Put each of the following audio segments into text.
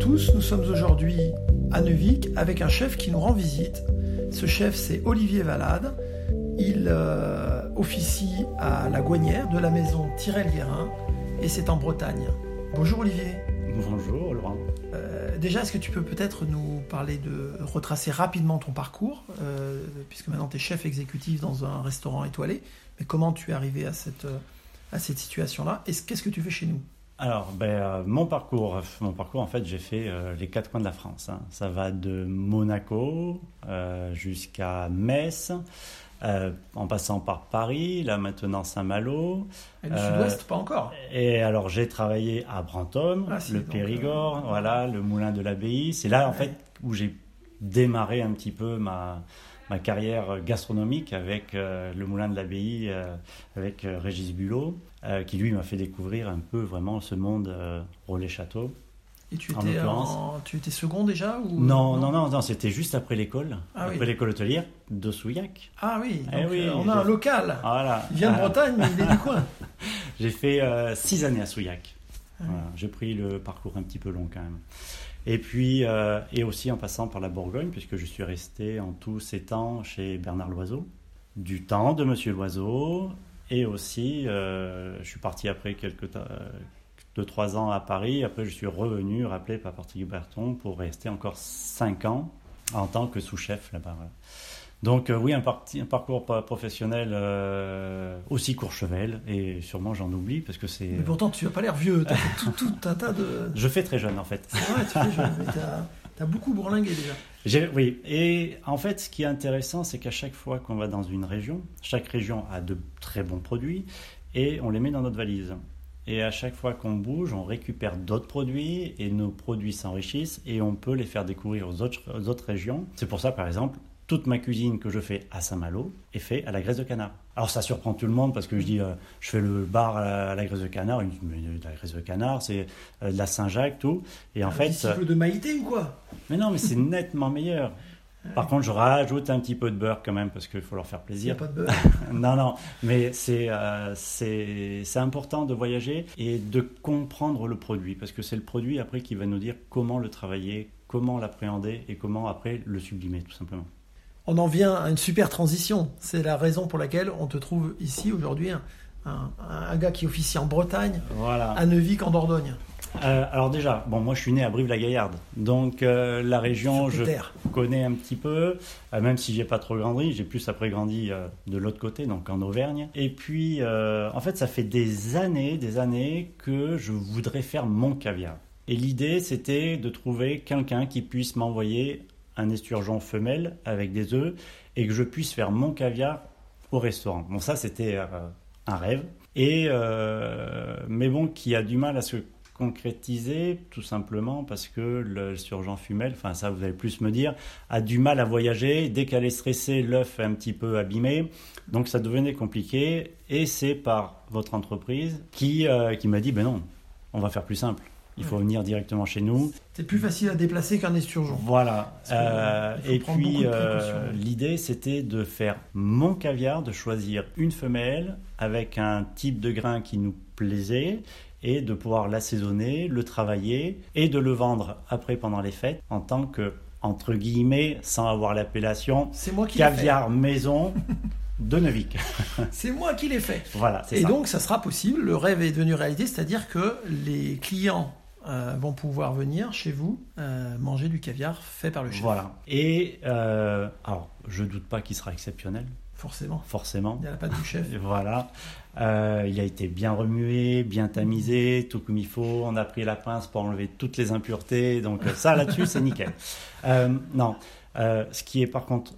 tous, nous sommes aujourd'hui à Neuvik avec un chef qui nous rend visite. Ce chef, c'est Olivier Valade. Il euh, officie à la Gouanière de la maison Tirel-Guérin et c'est en Bretagne. Bonjour Olivier. Bonjour Laurent. Euh, déjà, est-ce que tu peux peut-être nous parler de retracer rapidement ton parcours, euh, puisque maintenant tu es chef exécutif dans un restaurant étoilé, mais comment tu es arrivé à cette, à cette situation-là? Et qu'est-ce que tu fais chez nous? Alors, ben, euh, mon parcours, mon parcours, en fait, j'ai fait euh, les quatre coins de la France. hein. Ça va de Monaco euh, jusqu'à Metz, euh, en passant par Paris, là maintenant Saint-Malo. Et Euh, sud-ouest, pas encore. Et alors, j'ai travaillé à Brantôme, Ah, si, le Périgord, euh, voilà, le Moulin de l'Abbaye. C'est là, en fait, où j'ai démarré un petit peu ma, ma carrière gastronomique avec euh, le Moulin de l'Abbaye, euh, avec euh, Régis Bulot, euh, qui lui m'a fait découvrir un peu vraiment ce monde euh, relais-château. Et tu étais, en- tu étais second déjà ou... Non, non, non, non, c'était juste après l'école, Ah oui. après l'école hôtelière de Souillac. Ah oui, Eh donc, oui, euh, on a un local. Voilà. Il vient de Bretagne, mais il est du coin. J'ai fait euh, six années à Souillac. Ah oui. Voilà, J'ai pris le parcours un petit peu long quand même. Et puis, euh, et aussi en passant par la Bourgogne, puisque je suis resté en tout sept ans chez Bernard Loiseau, du temps de Monsieur Loiseau, et aussi, euh, je suis parti après quelques temps, euh, deux, trois ans à Paris. Après, je suis revenu, rappelé par Patrick Berton, pour rester encore cinq ans en tant que sous-chef là-bas. Donc euh, oui, un, parti- un parcours professionnel euh, aussi Courchevel, et sûrement j'en oublie parce que c'est... Mais pourtant, tu n'as pas l'air vieux. Tu as fait tout, tout un tas de. Je fais très jeune en fait. C'est vrai, tu fais jeune, mais tu as, beaucoup bourlingué déjà. Oui, et en fait, ce qui est intéressant, c'est qu'à chaque fois qu'on va dans une région, chaque région a de très bons produits et on les met dans notre valise. Et à chaque fois qu'on bouge, on récupère d'autres produits et nos produits s'enrichissent et on peut les faire découvrir aux autres, aux autres régions. C'est pour ça, par exemple, toute ma cuisine que je fais à Saint-Malo est faite à la graisse de canard. Alors ça surprend tout le monde parce que je dis, euh, je fais le bar à la, à la graisse de canard, mais de la graisse de canard, c'est euh, de la Saint-Jacques, tout. Et en Un fait, disciple de Maïté ou quoi? Mais non, mais c'est nettement meilleur. Par contre, je rajoute un petit peu de beurre quand même parce qu'il faut leur faire Il n'y a plaisir. pas de beurre. non, non, mais c'est euh, c'est important de voyager et de comprendre le produit parce que c'est le produit après qui va nous dire comment le travailler, comment l'appréhender et comment après le sublimer tout simplement. On en vient à une super transition. C'est la raison pour laquelle on te trouve ici aujourd'hui un, un- un gars qui officie en Bretagne, Voilà. à Neuvik en Dordogne. Euh, alors déjà, bon, moi je suis né à Brive-la-Gaillarde, donc euh, la région, je connais un petit peu, euh, même si j'ai pas trop grandi, j'ai plus après grandi de l'autre côté, donc en Auvergne. Et puis, en fait, ça fait des années, des années que je voudrais faire mon caviar. Et l'idée, c'était de trouver quelqu'un qui puisse m'envoyer un esturgeon femelle avec des œufs et que je puisse faire mon caviar au restaurant. Bon, ça, c'était euh, un rêve. Et euh, mais bon, qui a du mal à se concrétiser, tout simplement parce que le surgeon femelle, enfin ça vous allez plus me dire, a du mal à voyager. Dès qu'elle est stressée, l'œuf est un petit peu abîmé. Donc ça devenait compliqué. Et c'est par votre entreprise qui, euh, qui m'a dit, ben non, on va faire plus simple. Il faut venir directement chez nous. C'est plus facile à déplacer qu'un esturgeon. Voilà. Euh, et puis, euh, l'idée, c'était de faire mon caviar, de choisir une femelle avec un type de grain qui nous plaisait et de pouvoir l'assaisonner, le travailler et de le vendre après pendant les fêtes en tant que, entre guillemets, sans avoir l'appellation, caviar maison de Neuvik. C'est moi qui l'ai fait. voilà, c'est Et ça. donc, ça sera possible. Le rêve est devenu réalité, c'est-à-dire que les clients euh, vont pouvoir venir chez vous euh, manger du caviar fait par le chef. Voilà. Et euh, alors, je doute pas qu'il sera exceptionnel, Forcément. forcément. Il y a la patte du chef. Voilà. Il a été bien remué, bien tamisé, tout comme il faut. On a pris la pince pour enlever toutes les impuretés. Donc ça, là-dessus, c'est nickel. Non. Ce qui est par contre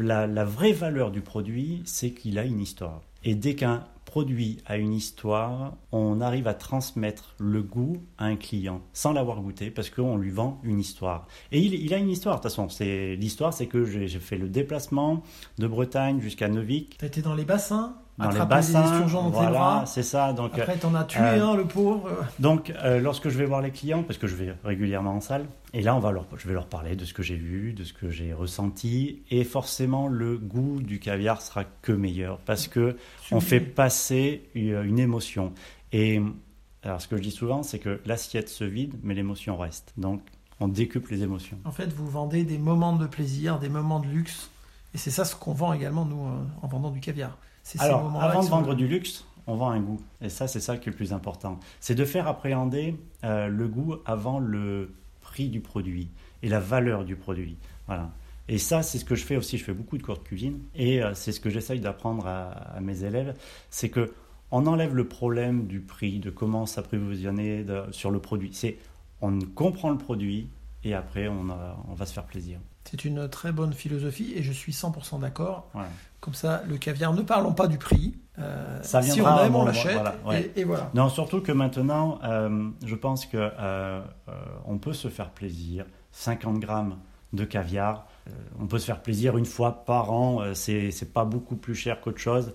la, la vraie valeur du produit, c'est qu'il a une histoire. Et dès qu'un produit a une histoire, on arrive à transmettre le goût à un client sans l'avoir goûté parce qu'on lui vend une histoire. Et il, il a une histoire, de toute façon. L'histoire, c'est que j'ai, fait le déplacement de Bretagne jusqu'à Neuvik, Tu as été dans les bassins, dans les bassins. tes Voilà, c'est ça. Donc, Après, t'en as tué euh, le pauvre. donc, euh, lorsque je vais voir les clients, parce que je vais régulièrement en salle, et là, on va leur, je vais leur parler de ce que j'ai vu, de ce que j'ai ressenti, et forcément, le goût du caviar sera que meilleur, parce que on fait passer une, une émotion. Et alors, ce que je dis souvent, c'est que l'assiette se vide, mais l'émotion reste. Donc, on décuple les émotions. En fait, vous vendez des moments de plaisir, des moments de luxe. Et c'est ça ce qu'on vend également, nous, euh, en vendant du caviar. Ces Alors, avant de vendre du luxe, on vend un goût. Et ça, c'est ça qui est le plus important. C'est de faire appréhender euh, le goût avant le prix du produit et la valeur du produit. Voilà. Et ça, c'est ce que je fais aussi. Je fais beaucoup de cours de cuisine et euh, c'est ce que j'essaye d'apprendre à, à mes élèves. C'est que on enlève le problème du prix, de comment s'approvisionner sur le produit. C'est on comprend le produit et après on, a- on va se faire plaisir. C'est une très bonne philosophie et je suis 100% d'accord. Comme ça, le caviar, ne parlons pas du prix. Euh, Ça si on aime, on l'achète. voilà, ouais. et, et voilà. Non, surtout que maintenant, euh, je pense que euh, on peut se faire plaisir. 50 grammes de caviar, on peut se faire plaisir une fois par an. c'est c'est pas beaucoup plus cher qu'autre chose.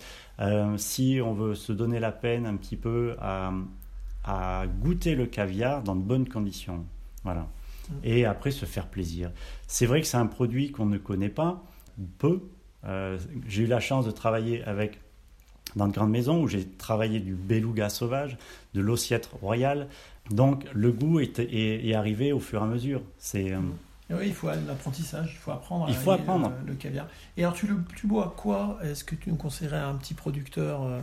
Si on veut se donner la peine un petit peu à, à goûter le caviar dans de bonnes conditions, voilà. Et après se faire plaisir. C'est vrai que c'est un produit qu'on ne connaît pas, peu. Euh, J'ai eu la chance de travailler avec dans de grandes maisons où j'ai travaillé du beluga sauvage, de l'ossiette royale. Donc le goût est, est- est arrivé au fur et à mesure. C'est euh, oui, il faut un apprentissage, il faut apprendre à Il faut aimer apprendre. Le, le caviar. Et alors, tu, le, tu bois quoi? Est-ce que tu nous conseillerais un petit producteur euh,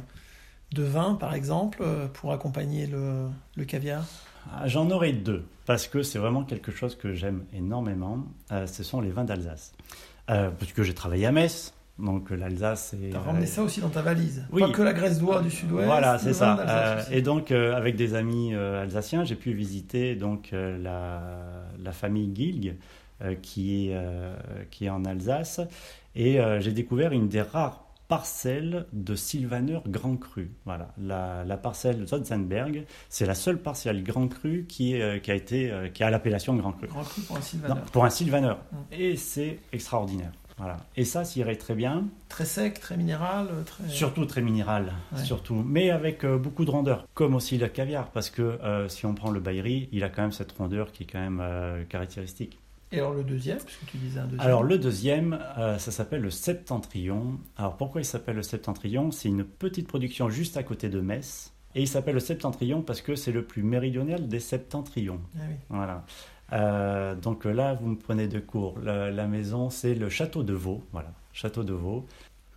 de vin, par exemple, euh, pour accompagner le, le caviar? Ah, j'en aurai deux parce que c'est vraiment quelque chose que j'aime énormément. Euh, ce sont les vins d'Alsace, Euh, parce que j'ai travaillé à Metz. Donc l'Alsace c'est Tu as ramené ça aussi dans ta valise. oui. Pas que la Grèce d'oie du sud-ouest. Voilà, c'est ça. Euh, et donc, avec des amis alsaciens, j'ai pu visiter donc la, la famille Gilg, euh, qui est qui est en Alsace, et j'ai découvert une des rares parcelles de Sylvaner Grand Cru. Voilà, la, la parcelle Zotzenberg, c'est la seule parcelle Grand Cru qui est, euh, qui a été euh, qui a l'appellation Grand Cru. Grand cru pour un Non, sylvaner. pour un Sylvaner. Mm. Et c'est extraordinaire. Voilà. Et ça, ça irait très bien. Très sec, très minéral. Très... Surtout très minéral, Ouais. surtout, mais avec euh, beaucoup de rondeur, comme aussi le caviar, parce que euh, si on prend le Baïri, il a quand même cette rondeur qui est quand même euh, caractéristique. Et alors le deuxième, puisque tu disais un deuxième. Alors le deuxième, euh, ça s'appelle le Septentrion. Alors pourquoi il s'appelle le Septentrion? C'est une petite production juste à côté de Metz, et il s'appelle le Septentrion parce que c'est le plus méridional des septentrions. Ah oui. Voilà. Euh, donc là, vous me prenez de court. La, la maison, c'est le château de Vaux. Voilà, château de Vaux.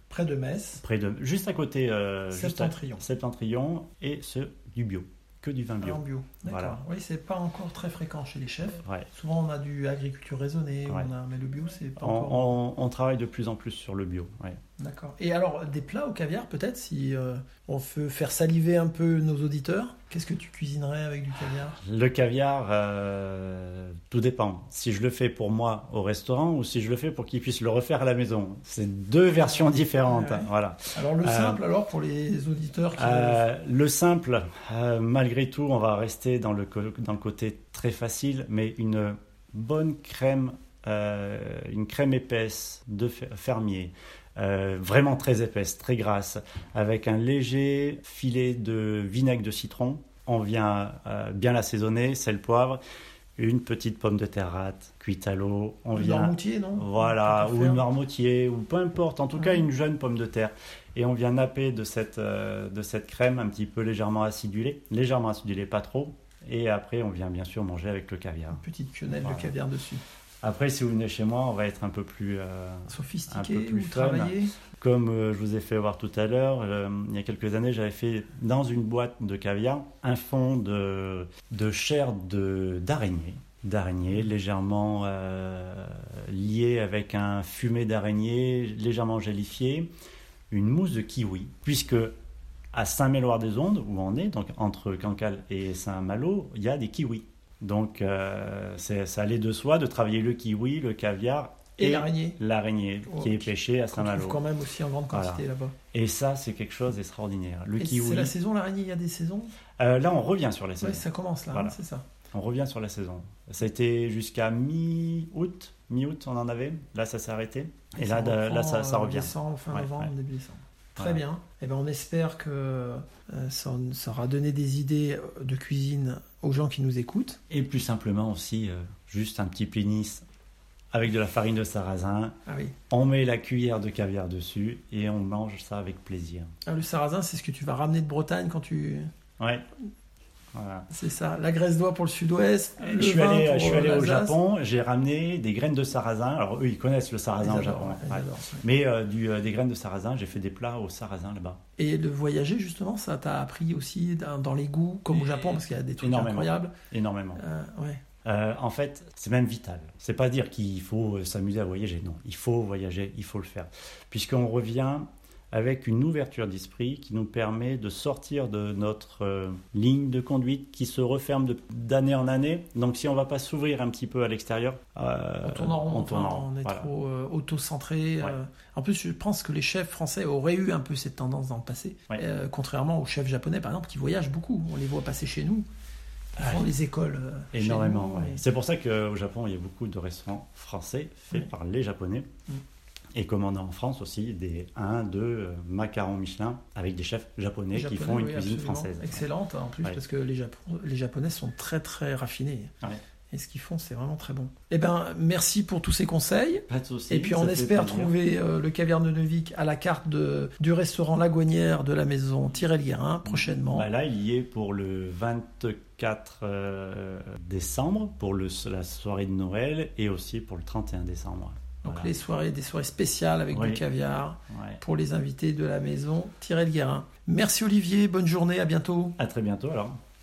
Près de Metz, près de, juste à côté, euh, juste à- Septentrion. Septentrion et ce du bio, que du vin bio. En bio. D'accord. Voilà. Oui, c'est pas encore très fréquent chez les chefs. Ouais. Souvent, on a du agriculture raisonnée, Ouais. on a... mais le bio, c'est pas On, encore. on- on travaille de plus en plus sur le bio. ouais. D'accord. Et alors, des plats au caviar, peut-être, si euh, on veut faire saliver un peu nos auditeurs, qu'est-ce que tu cuisinerais avec du caviar? Le caviar, euh, tout dépend. Si je le fais pour moi au restaurant ou si je le fais pour qu'ils puissent le refaire à la maison. C'est deux versions différentes. Ouais, ouais. Voilà. Alors, le Euh, simple, alors, pour les auditeurs qui. Euh, le simple, malgré tout, on va rester dans le, co- dans le côté très facile, mais une bonne crème, une crème épaisse de fer- fermier, euh, vraiment très épaisse, très grasse, avec un léger filet de vinaigre de citron. On vient euh, bien l'assaisonner, sel, poivre, une petite pomme de terre rate, cuite à l'eau. On vient marmoutier, non? Voilà, ou une marmoutier, ou peu importe, en tout cas une jeune pomme de terre. Et on vient napper de cette, euh, de cette crème un petit peu légèrement acidulée, légèrement acidulée, pas trop. Et après, on vient bien sûr manger avec le caviar. Une petite quenelle Voilà. de caviar dessus. Après, si vous venez chez moi, on va être un peu plus... euh, Sophistiqué Un peu plus fun. travaillé comme euh, je vous ai fait voir tout à l'heure, euh, il y a quelques années, j'avais fait dans une boîte de caviar un fond de, de chair de- d'araignée, d'araignée légèrement euh, lié avec un fumet d'araignée légèrement gélifié, une mousse de kiwi, puisque à Saint-Méloire-des-Ondes, où on est, donc entre Cancale et Saint-Malo, il y a des kiwis. Donc euh, ça allait de soi de travailler le kiwi, le caviar Et, et l'araignée l'araignée qui est pêchée à Saint-Malo. quand même aussi en grande Voilà. quantité là-bas. Et ça, c'est quelque chose d'extraordinaire. Le Et kiwi. C'est la saison, l'araignée, il y a des saisons? Euh, là, on revient sur la saison. Oui, ça commence là, Voilà. hein, c'est ça. On revient sur la saison. Ça a été jusqu'à mi-août. Mi-août, on en avait. Là, ça s'est arrêté. Et, là, là, ça, ça euh, revient. Décembre, fin Ouais, novembre, ouais. début décembre. Très bien. Et ben, on espère que euh, ça, ça aura donné des idées de cuisine aux gens qui nous écoutent. Et plus simplement aussi, euh, juste un petit pénis avec de la farine de sarrasin. Ah oui. On met la cuillère de caviar dessus et on mange ça avec plaisir. Ah, le sarrasin, c'est ce que tu vas ramener de Bretagne quand tu. Ouais. Voilà. C'est ça. La Grèce d'oie pour le sud-ouest. Je suis allé, pour, je suis allé au. Japon, j'ai ramené des graines de sarrasin. Alors eux, ils connaissent le Ils sarrasin au Japon. ouais. Mais euh, du, euh, des graines de sarrasin, j'ai fait des plats au sarrasin là-bas. Et de voyager, justement, ça t'a appris aussi dans, les goûts, comme au Japon, parce qu'il y a des trucs énormément. incroyables. Énormément. Euh, ouais. Euh, en fait, c'est même vital. C'est pas dire qu'il faut s'amuser à voyager. Non, il faut voyager, il faut le faire. Puisqu'on revient avec une ouverture d'esprit qui nous permet de sortir de notre euh, ligne de conduite qui se referme d'année en année. Donc si on va pas s'ouvrir un petit peu à l'extérieur, euh, On tourne en rond, on tourne en enfin, rond. on est Voilà. trop euh, auto-centré. Ouais. euh. En plus, je pense que les chefs français auraient eu un peu cette tendance dans le passé, Ouais. contrairement aux chefs japonais, par exemple, qui voyagent beaucoup. On les voit passer chez nous. Ils font Ouais. les écoles. Énormément. C'est pour ça qu'au Japon, il y a beaucoup de restaurants français faits par les Japonais. Et a en France aussi des 1, 2 euh, macarons Michelin avec des chefs japonais, qui font une cuisine absolument. française. Excellente en plus Ouais. parce que les, Japo- les Japonais sont très très raffinés. Ouais. Et ce qu'ils font, c'est vraiment très bon. Eh ben, merci pour tous ces conseils. Pas de souci. Et puis on espère trouver euh, le caviar de Neuvik à la carte de, du restaurant Laguanière de la maison Tirel-Guérin prochainement. Bah là, il y est pour le 24 euh, décembre, pour le, la soirée de Noël, et aussi pour le 31 décembre. Donc Voilà. les soirées, des soirées spéciales avec Oui. du caviar Ouais. pour les invités de la maison Tirel-Guérin. Merci Olivier, bonne journée, à bientôt. À très bientôt alors.